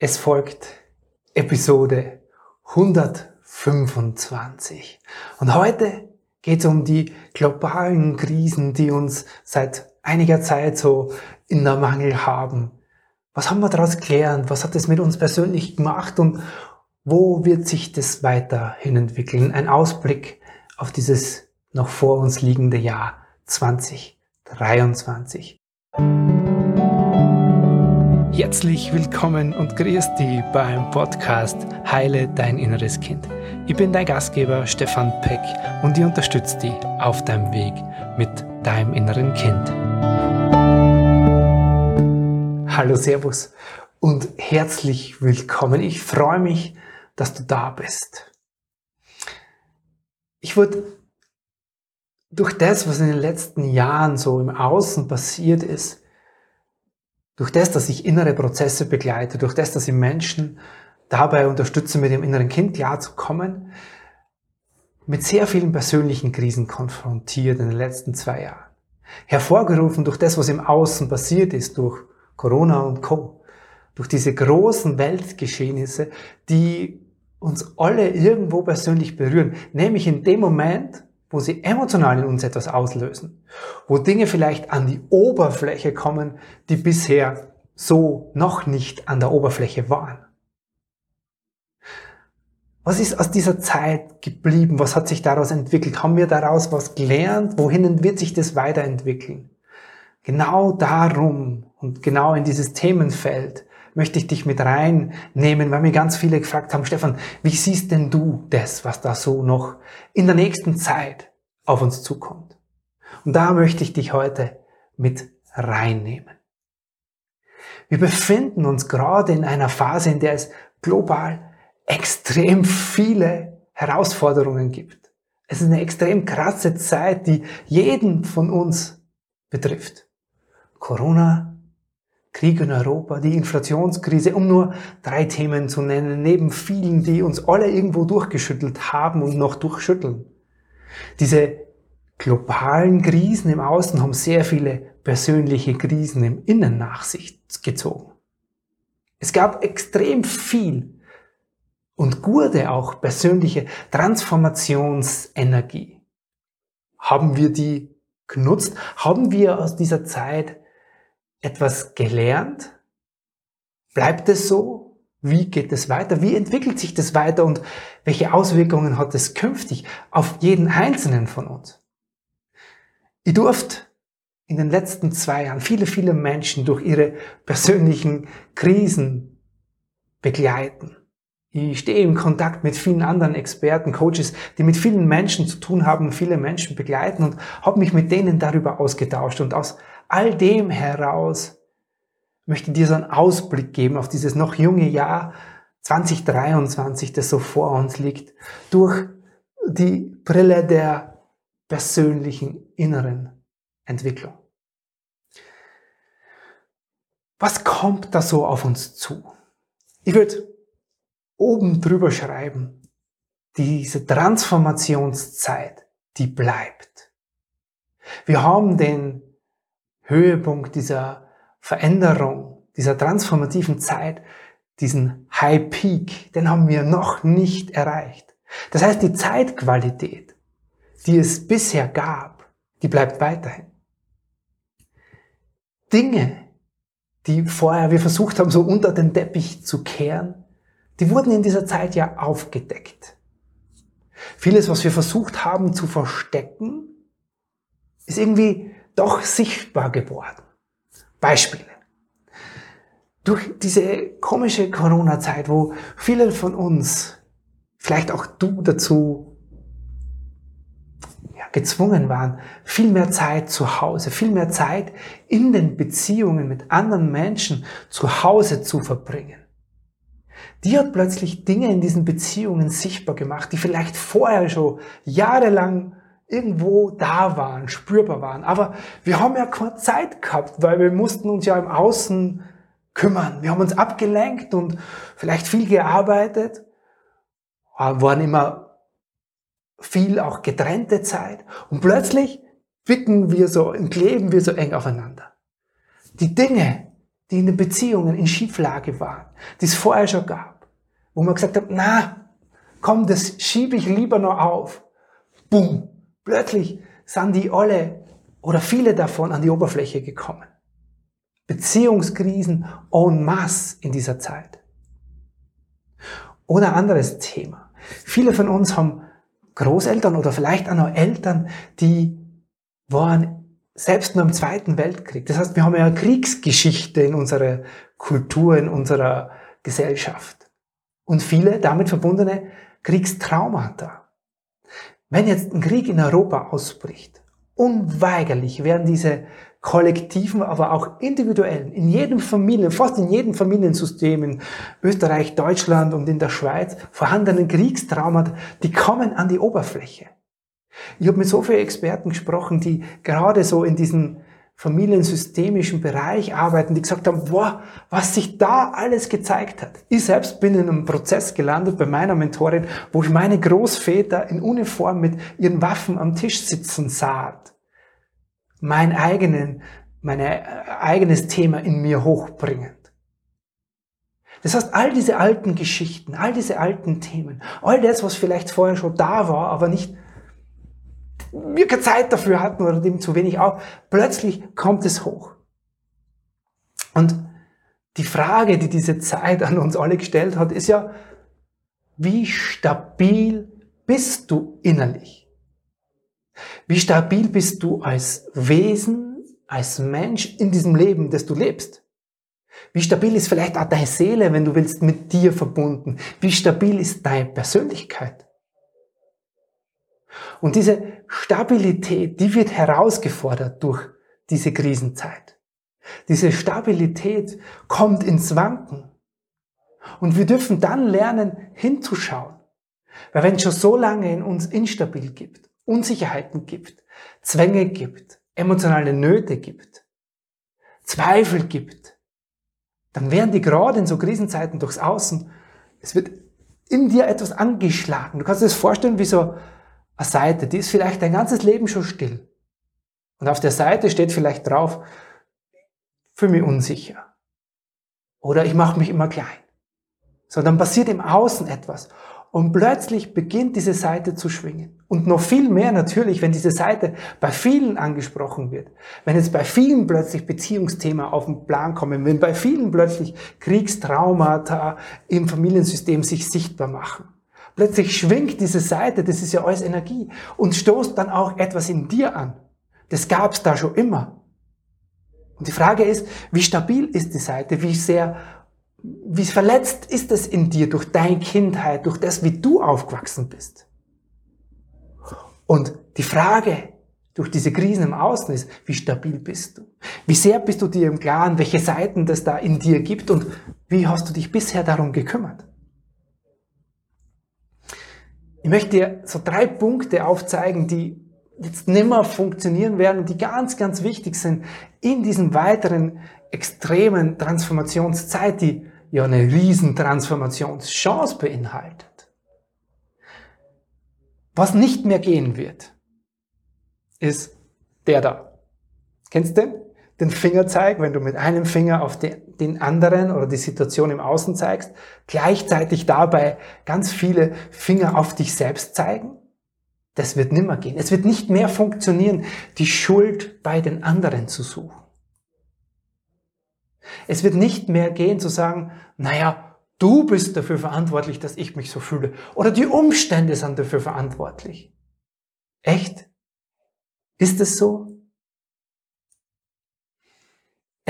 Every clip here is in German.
Es folgt Episode 125. Und heute geht es um die globalen Krisen, die uns seit einiger Zeit so in der Mangel haben. Was haben wir daraus gelernt? Was hat es mit uns persönlich gemacht? Und wo wird sich das weiterhin entwickeln? Ein Ausblick auf dieses noch vor uns liegende Jahr 2023. Herzlich willkommen und grüß dich beim Podcast Heile dein inneres Kind. Ich bin dein Gastgeber Stefan Peck und ich unterstütze dich auf deinem Weg mit deinem inneren Kind. Hallo, Servus und herzlich willkommen. Ich freue mich, dass du da bist. Ich wurde durch das, was in den letzten Jahren so im Außen passiert ist, durch das, dass ich innere Prozesse begleite, durch das, dass ich Menschen dabei unterstütze, mit dem inneren Kind klarzukommen, mit sehr vielen persönlichen Krisen konfrontiert in den letzten zwei Jahren. Hervorgerufen durch das, was im Außen passiert ist, durch Corona und Co. Durch diese großen Weltgeschehnisse, die uns alle irgendwo persönlich berühren. Nämlich in dem Moment, wo sie emotional in uns etwas auslösen, wo Dinge vielleicht an die Oberfläche kommen, die bisher so noch nicht an der Oberfläche waren. Was ist aus dieser Zeit geblieben? Was hat sich daraus entwickelt? Haben wir daraus was gelernt? Wohin wird sich das weiterentwickeln? Genau darum und genau in dieses Themenfeld möchte ich dich mit reinnehmen, weil mir ganz viele gefragt haben, Stefan, wie siehst denn du das, was da so noch in der nächsten Zeit auf uns zukommt? Und da möchte ich dich heute mit reinnehmen. Wir befinden uns gerade in einer Phase, in der es global extrem viele Herausforderungen gibt. Es ist eine extrem krasse Zeit, die jeden von uns betrifft. Corona, Krieg in Europa, die Inflationskrise, um nur drei Themen zu nennen, neben vielen, die uns alle irgendwo durchgeschüttelt haben und noch durchschütteln. Diese globalen Krisen im Außen haben sehr viele persönliche Krisen im Innen nach sich gezogen. Es gab extrem viel und gute auch persönliche Transformationsenergie. Haben wir die genutzt? Haben wir aus dieser Zeit etwas gelernt? Bleibt es so? Wie geht es weiter? Wie entwickelt sich das weiter und welche Auswirkungen hat es künftig auf jeden einzelnen von uns? Ich durfte in den letzten zwei Jahren viele, viele Menschen durch ihre persönlichen Krisen begleiten. Ich stehe im Kontakt mit vielen anderen Experten, Coaches, die mit vielen Menschen zu tun haben, viele Menschen begleiten und habe mich mit denen darüber ausgetauscht. Und aus all dem heraus möchte ich dir so einen Ausblick geben auf dieses noch junge Jahr 2023, das so vor uns liegt, durch die Brille der persönlichen inneren Entwicklung. Was kommt da so auf uns zu? Ich würde oben drüber schreiben, diese Transformationszeit, die bleibt. Wir haben den Höhepunkt dieser Veränderung, dieser transformativen Zeit, diesen High Peak, den haben wir noch nicht erreicht. Das heißt, die Zeitqualität, die es bisher gab, die bleibt weiterhin. Dinge, die vorher wir versucht haben, so unter den Teppich zu kehren, die wurden in dieser Zeit ja aufgedeckt. Vieles, was wir versucht haben zu verstecken, ist irgendwie doch sichtbar geworden. Beispiele. Durch diese komische Corona-Zeit, wo viele von uns, vielleicht auch du dazu, ja, gezwungen waren, viel mehr Zeit zu Hause, viel mehr Zeit in den Beziehungen mit anderen Menschen zu Hause zu verbringen die hat plötzlich Dinge in diesen Beziehungen sichtbar gemacht, die vielleicht vorher schon jahrelang irgendwo da waren, spürbar waren. Aber wir haben ja keine Zeit gehabt, weil wir mussten uns ja im Außen kümmern. Wir haben uns abgelenkt und vielleicht viel gearbeitet, waren immer viel auch getrennte Zeit. Und plötzlich wicken wir so und kleben wir so eng aufeinander. Die Dinge, die in den Beziehungen in Schieflage waren, die es vorher schon gab, wo man gesagt hat, na, komm, das schiebe ich lieber noch auf. Boom. Plötzlich sind die alle oder viele davon an die Oberfläche gekommen. Beziehungskrisen en masse in dieser Zeit. Oder anderes Thema. Viele von uns haben Großeltern oder vielleicht auch noch Eltern, die waren selbst nur im Zweiten Weltkrieg. Das heißt, wir haben ja eine Kriegsgeschichte in unserer Kultur, in unserer Gesellschaft. Und viele damit verbundene Kriegstraumata. Wenn jetzt ein Krieg in Europa ausbricht, unweigerlich werden diese kollektiven, aber auch individuellen, in jedem Familien, fast in jedem Familiensystem in Österreich, Deutschland und in der Schweiz vorhandenen Kriegstraumata, die kommen an die Oberfläche. Ich habe mit so vielen Experten gesprochen, die gerade so in diesen familiensystemischen Bereich arbeiten, die gesagt haben, boah, was sich da alles gezeigt hat. Ich selbst bin in einem Prozess gelandet bei meiner Mentorin, wo ich meine Großväter in Uniform mit ihren Waffen am Tisch sitzen sah. Mein eigenen, mein äh, eigenes Thema in mir hochbringend. Das heißt, all diese alten Geschichten, all diese alten Themen, all das, was vielleicht vorher schon da war, aber nicht wir keine Zeit dafür hatten oder dem zu wenig auch, plötzlich kommt es hoch. Und die Frage, die diese Zeit an uns alle gestellt hat, ist ja, wie stabil bist du innerlich? Wie stabil bist du als Wesen, als Mensch in diesem Leben, das du lebst? Wie stabil ist vielleicht auch deine Seele, wenn du willst, mit dir verbunden? Wie stabil ist deine Persönlichkeit? Und diese Stabilität, die wird herausgefordert durch diese Krisenzeit. Diese Stabilität kommt ins Wanken. Und wir dürfen dann lernen, hinzuschauen. Weil wenn es schon so lange in uns instabil gibt, Unsicherheiten gibt, Zwänge gibt, emotionale Nöte gibt, Zweifel gibt, dann werden die gerade in so Krisenzeiten durchs Außen, es wird in dir etwas angeschlagen. Du kannst dir das vorstellen wie so eine Seite, die ist vielleicht dein ganzes Leben schon still. Und auf der Seite steht vielleicht drauf, fühle mich unsicher. Oder ich mache mich immer klein. So, dann passiert im Außen etwas. Und plötzlich beginnt diese Seite zu schwingen. Und noch viel mehr natürlich, wenn diese Seite bei vielen angesprochen wird. Wenn jetzt bei vielen plötzlich Beziehungsthema auf den Plan kommen, wenn bei vielen plötzlich Kriegstraumata im Familiensystem sich sichtbar machen. Plötzlich schwingt diese Seite, das ist ja alles Energie, und stoßt dann auch etwas in dir an. Das gab es da schon immer. Und die Frage ist, wie stabil ist die Seite, wie sehr, wie verletzt ist es in dir durch deine Kindheit, durch das, wie du aufgewachsen bist. Und die Frage durch diese Krisen im Außen ist, wie stabil bist du? Wie sehr bist du dir im Klaren, welche Seiten das da in dir gibt und wie hast du dich bisher darum gekümmert? Ich möchte dir so drei Punkte aufzeigen, die jetzt nimmer funktionieren werden, die ganz, ganz wichtig sind in diesen weiteren extremen Transformationszeit, die ja eine riesen Transformationschance beinhaltet. Was nicht mehr gehen wird, ist der da. Kennst du den? Den Fingerzeig, wenn du mit einem Finger auf den den anderen oder die Situation im Außen zeigst, gleichzeitig dabei ganz viele Finger auf dich selbst zeigen? Das wird nimmer gehen. Es wird nicht mehr funktionieren, die Schuld bei den anderen zu suchen. Es wird nicht mehr gehen zu sagen, naja, du bist dafür verantwortlich, dass ich mich so fühle. Oder die Umstände sind dafür verantwortlich. Echt? Ist es so?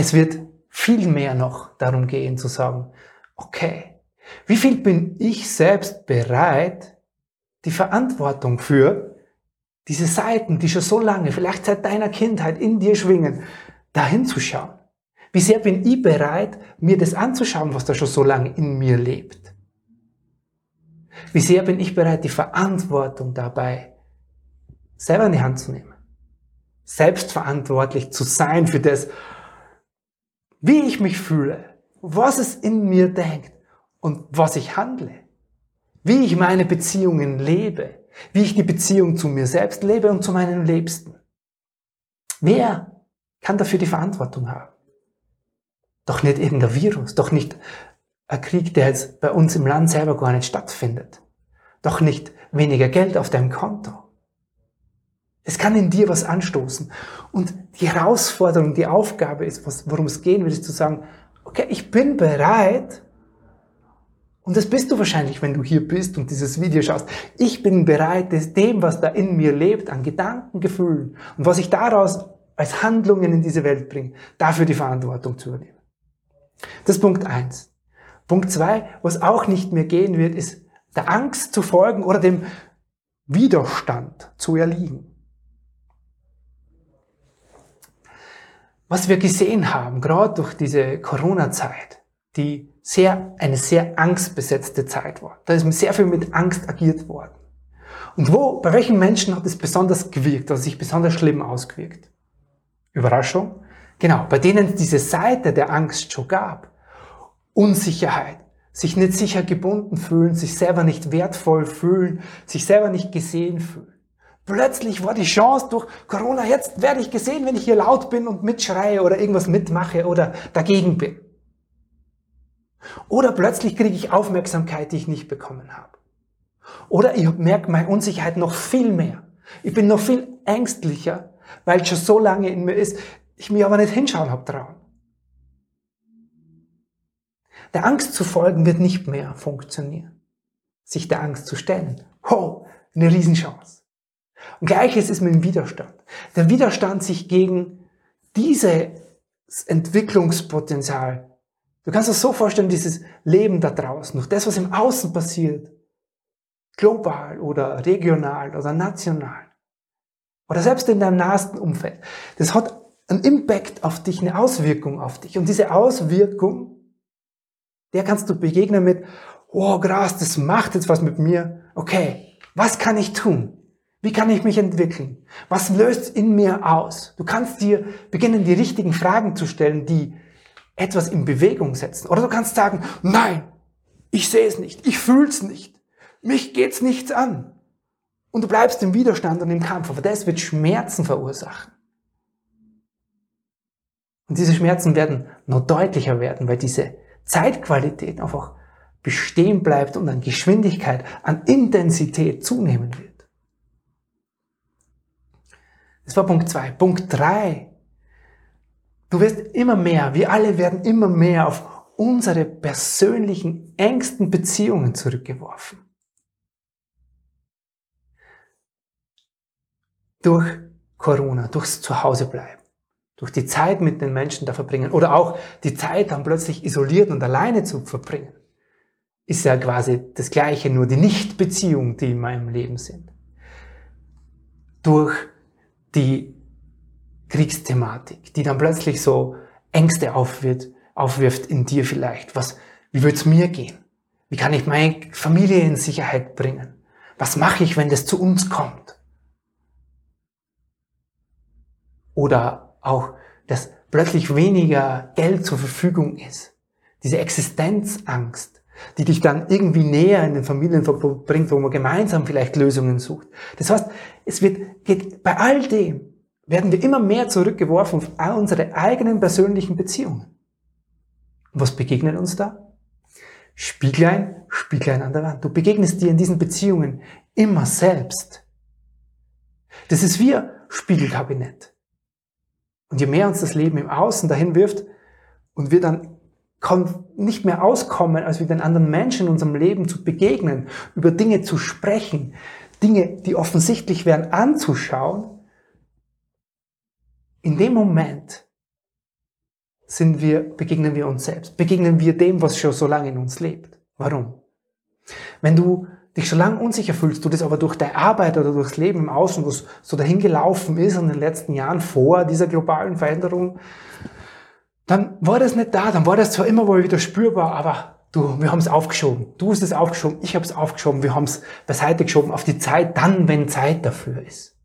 Es wird viel mehr noch darum gehen zu sagen, okay, wie viel bin ich selbst bereit, die Verantwortung für diese Seiten, die schon so lange, vielleicht seit deiner Kindheit in dir schwingen, dahin zu schauen? Wie sehr bin ich bereit, mir das anzuschauen, was da schon so lange in mir lebt? Wie sehr bin ich bereit, die Verantwortung dabei selber in die Hand zu nehmen? Selbstverantwortlich zu sein für das, wie ich mich fühle, was es in mir denkt und was ich handle, wie ich meine Beziehungen lebe, wie ich die Beziehung zu mir selbst lebe und zu meinen Liebsten. Wer kann dafür die Verantwortung haben? Doch nicht irgendein Virus, doch nicht ein Krieg, der jetzt bei uns im Land selber gar nicht stattfindet. Doch nicht weniger Geld auf deinem Konto. Es kann in dir was anstoßen. Und die Herausforderung, die Aufgabe ist, worum es gehen will, ist zu sagen, okay, ich bin bereit, und das bist du wahrscheinlich, wenn du hier bist und dieses Video schaust. Ich bin bereit, dem, was da in mir lebt, an Gedanken, Gefühlen und was ich daraus als Handlungen in diese Welt bringe, dafür die Verantwortung zu übernehmen. Das ist Punkt eins. Punkt zwei, was auch nicht mehr gehen wird, ist der Angst zu folgen oder dem Widerstand zu erliegen. Was wir gesehen haben, gerade durch diese Corona-Zeit, die sehr, eine sehr angstbesetzte Zeit war. Da ist sehr viel mit Angst agiert worden. Und wo, bei welchen Menschen hat es besonders gewirkt, also sich besonders schlimm ausgewirkt? Überraschung? Genau, bei denen diese Seite der Angst schon gab. Unsicherheit, sich nicht sicher gebunden fühlen, sich selber nicht wertvoll fühlen, sich selber nicht gesehen fühlen. Plötzlich war die Chance durch Corona, jetzt werde ich gesehen, wenn ich hier laut bin und mitschreie oder irgendwas mitmache oder dagegen bin. Oder plötzlich kriege ich Aufmerksamkeit, die ich nicht bekommen habe. Oder ich merke meine Unsicherheit noch viel mehr. Ich bin noch viel ängstlicher, weil es schon so lange in mir ist, ich mir aber nicht hinschauen habe trauen. Der Angst zu folgen wird nicht mehr funktionieren. Sich der Angst zu stellen. Ho, eine Riesenchance. Und gleiches ist mit dem Widerstand. Der Widerstand, sich gegen dieses Entwicklungspotenzial Du kannst es so vorstellen, dieses Leben da draußen, durch das, was im Außen passiert, global oder regional oder national oder selbst in deinem nahesten Umfeld, das hat einen Impact auf dich, eine Auswirkung auf dich. Und diese Auswirkung, der kannst du begegnen mit, oh krass, das macht jetzt was mit mir. Okay, was kann ich tun? Wie kann ich mich entwickeln? Was löst in mir aus? Du kannst dir beginnen, die richtigen Fragen zu stellen, die etwas in Bewegung setzen. Oder du kannst sagen, nein, ich sehe es nicht, ich fühle es nicht, mich geht's nichts an. Und du bleibst im Widerstand und im Kampf, aber das wird Schmerzen verursachen. Und diese Schmerzen werden noch deutlicher werden, weil diese Zeitqualität einfach bestehen bleibt und an Geschwindigkeit, an Intensität zunehmen wird. Das war Punkt zwei. Punkt drei Du wirst immer mehr, wir alle werden immer mehr auf unsere persönlichen, engsten Beziehungen zurückgeworfen. Durch Corona, durchs Zuhausebleiben, durch die Zeit mit den Menschen da verbringen oder auch die Zeit dann plötzlich isoliert und alleine zu verbringen, ist ja quasi das Gleiche, nur die Nichtbeziehungen, die in meinem Leben sind. Durch die Kriegsthematik, die dann plötzlich so Ängste aufwirft, aufwirft in dir vielleicht. Was, wie wird's mir gehen? Wie kann ich meine Familie in Sicherheit bringen? Was mache ich, wenn das zu uns kommt? Oder auch, dass plötzlich weniger Geld zur Verfügung ist. Diese Existenzangst, die dich dann irgendwie näher in den Familienverbund bringt, wo man gemeinsam vielleicht Lösungen sucht. Das heißt, es wird, geht bei all dem werden wir immer mehr zurückgeworfen auf unsere eigenen persönlichen Beziehungen. Und was begegnet uns da? Spieglein, Spieglein an der Wand. Du begegnest dir in diesen Beziehungen immer selbst. Das ist ein Spiegelkabinett. Und je mehr uns das Leben im Außen dahin wirft und wir dann nicht mehr auskommen, als mit den anderen Menschen in unserem Leben zu begegnen, über Dinge zu sprechen, Dinge, die offensichtlich wären, anzuschauen, in dem Moment sind wir, begegnen wir uns selbst, begegnen wir dem, was schon so lange in uns lebt. Warum? Wenn du dich schon lange unsicher fühlst, du das aber durch deine Arbeit oder durchs Leben im Außen, was so dahin gelaufen ist in den letzten Jahren vor dieser globalen Veränderung, dann war das nicht da, dann war das zwar immer mal wieder spürbar, aber du, wir haben es aufgeschoben. Du hast es aufgeschoben, ich habe es aufgeschoben, wir haben es beiseite geschoben auf die Zeit, dann, wenn Zeit dafür ist.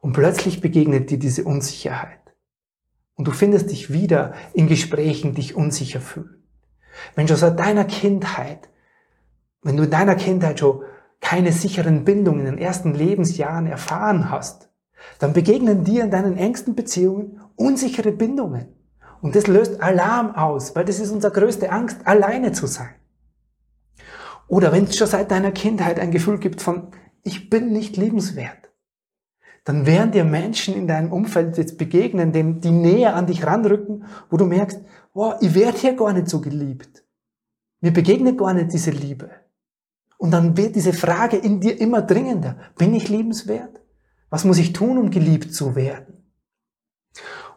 Und plötzlich begegnet dir diese Unsicherheit. Und du findest dich wieder in Gesprächen, dich unsicher fühlen. Wenn schon seit deiner Kindheit, wenn du in deiner Kindheit schon keine sicheren Bindungen in den ersten Lebensjahren erfahren hast, dann begegnen dir in deinen engsten Beziehungen unsichere Bindungen. Und das löst Alarm aus, weil das ist unsere größte Angst, alleine zu sein. Oder wenn es schon seit deiner Kindheit ein Gefühl gibt von, ich bin nicht liebenswert, dann werden dir Menschen in deinem Umfeld jetzt begegnen, die näher an dich ranrücken, wo du merkst, wow, ich werde hier gar nicht so geliebt. Mir begegnet gar nicht diese Liebe. Und dann wird diese Frage in dir immer dringender. Bin ich liebenswert? Was muss ich tun, um geliebt zu werden?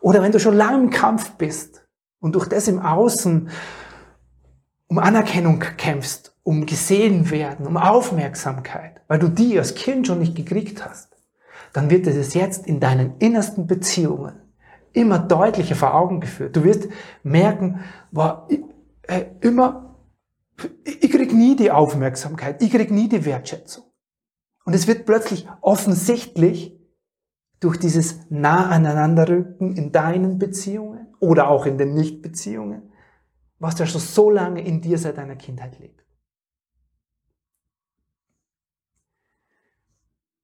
Oder wenn du schon lange im Kampf bist und durch das im Außen um Anerkennung kämpfst, um gesehen werden, um Aufmerksamkeit, weil du die als Kind schon nicht gekriegt hast, dann wird es jetzt in deinen innersten Beziehungen immer deutlicher vor Augen geführt. Du wirst merken, wow, ich, äh, immer, ich krieg nie die Aufmerksamkeit, ich krieg nie die Wertschätzung. Und es wird plötzlich offensichtlich durch dieses nah aneinanderrücken in deinen Beziehungen oder auch in den Nichtbeziehungen, was da schon so lange in dir seit deiner Kindheit lebt.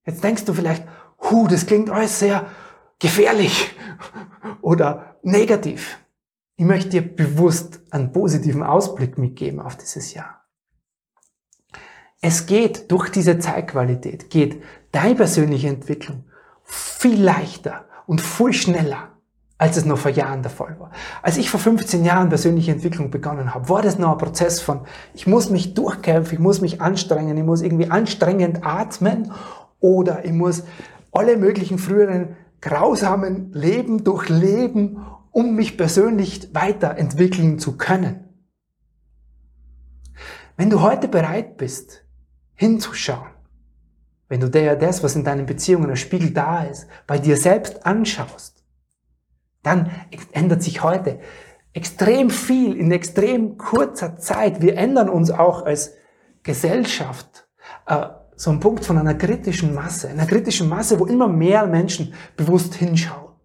Jetzt denkst du vielleicht, hu, das klingt alles sehr gefährlich oder negativ. Ich möchte dir bewusst einen positiven Ausblick mitgeben auf dieses Jahr. Es geht durch diese Zeitqualität, geht deine persönliche Entwicklung viel leichter und viel schneller, als es noch vor Jahren der Fall war. Als ich vor 15 Jahren persönliche Entwicklung begonnen habe, war das noch ein Prozess von, ich muss mich durchkämpfen, ich muss mich anstrengen, ich muss irgendwie anstrengend atmen oder ich muss alle möglichen früheren grausamen Leben durchleben, um mich persönlich weiterentwickeln zu können. Wenn du heute bereit bist, hinzuschauen, wenn du dir das, was in deinen Beziehungen als Spiegel da ist, bei dir selbst anschaust, dann ändert sich heute extrem viel in extrem kurzer Zeit. Wir ändern uns auch als Gesellschaft. Äh, so ein Punkt von einer kritischen Masse, einer kritischen Masse, wo immer mehr Menschen bewusst hinschauen.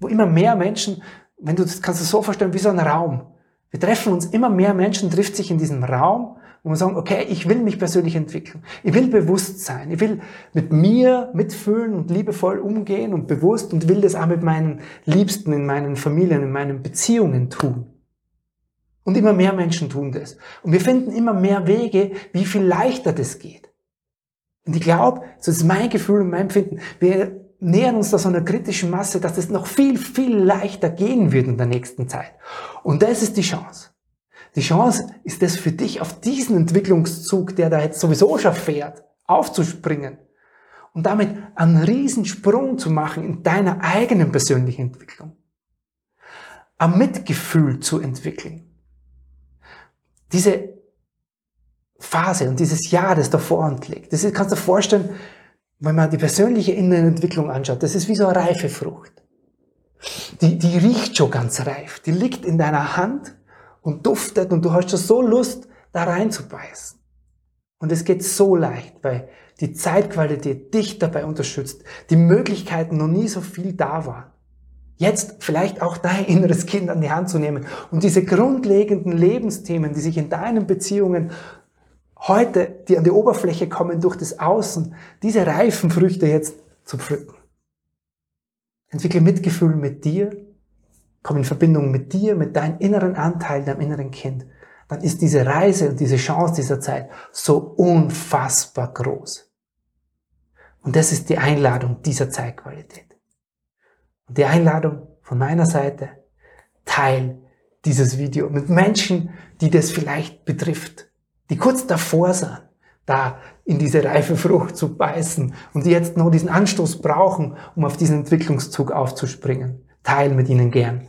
Wo immer mehr Menschen, wenn du das kannst du so vorstellen, wie so ein Raum. Wir treffen uns, immer mehr Menschen trifft sich in diesem Raum, wo wir sagen, okay, ich will mich persönlich entwickeln. Ich will bewusst sein. Ich will mit mir mitfühlen und liebevoll umgehen und bewusst und will das auch mit meinen Liebsten, in meinen Familien, in meinen Beziehungen tun. Und immer mehr Menschen tun das. Und wir finden immer mehr Wege, wie viel leichter das geht. Und ich glaube, so ist mein Gefühl und mein Empfinden, wir nähern uns da so einer kritischen Masse, dass es noch viel, viel leichter gehen wird in der nächsten Zeit. Und das ist die Chance. Die Chance ist es für dich, auf diesen Entwicklungszug, der da jetzt sowieso schon fährt, aufzuspringen und damit einen Riesensprung zu machen in deiner eigenen persönlichen Entwicklung. Ein Mitgefühl zu entwickeln. Diese Phase und dieses Jahr, das da vor uns liegt. Das kannst du dir vorstellen, wenn man die persönliche Innenentwicklung anschaut, das ist wie so eine reife Frucht. Die, die riecht schon ganz reif. Die liegt in deiner Hand und duftet und du hast schon so Lust, da reinzubeißen. Und es geht so leicht, weil die Zeitqualität dich dabei unterstützt, die Möglichkeiten noch nie so viel da waren. Jetzt vielleicht auch dein inneres Kind an die Hand zu nehmen und diese grundlegenden Lebensthemen, die sich in deinen Beziehungen heute, die an die Oberfläche kommen durch das Außen, diese reifen Früchte jetzt zu pflücken. Entwickle Mitgefühl mit dir, komm in Verbindung mit dir, mit deinem inneren Anteil, deinem inneren Kind. Dann ist diese Reise und diese Chance dieser Zeit so unfassbar groß. Und das ist die Einladung dieser Zeitqualität. Und die Einladung von meiner Seite, teil dieses Video mit Menschen, die das vielleicht betrifft die kurz davor sind, da in diese reife Frucht zu beißen und die jetzt noch diesen Anstoß brauchen, um auf diesen Entwicklungszug aufzuspringen. Teil mit ihnen gern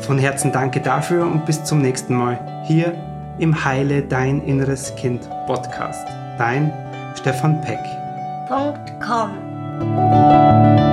Von Herzen danke dafür und bis zum nächsten Mal hier im Heile Dein Inneres Kind Podcast. Dein Stefan Peck. .com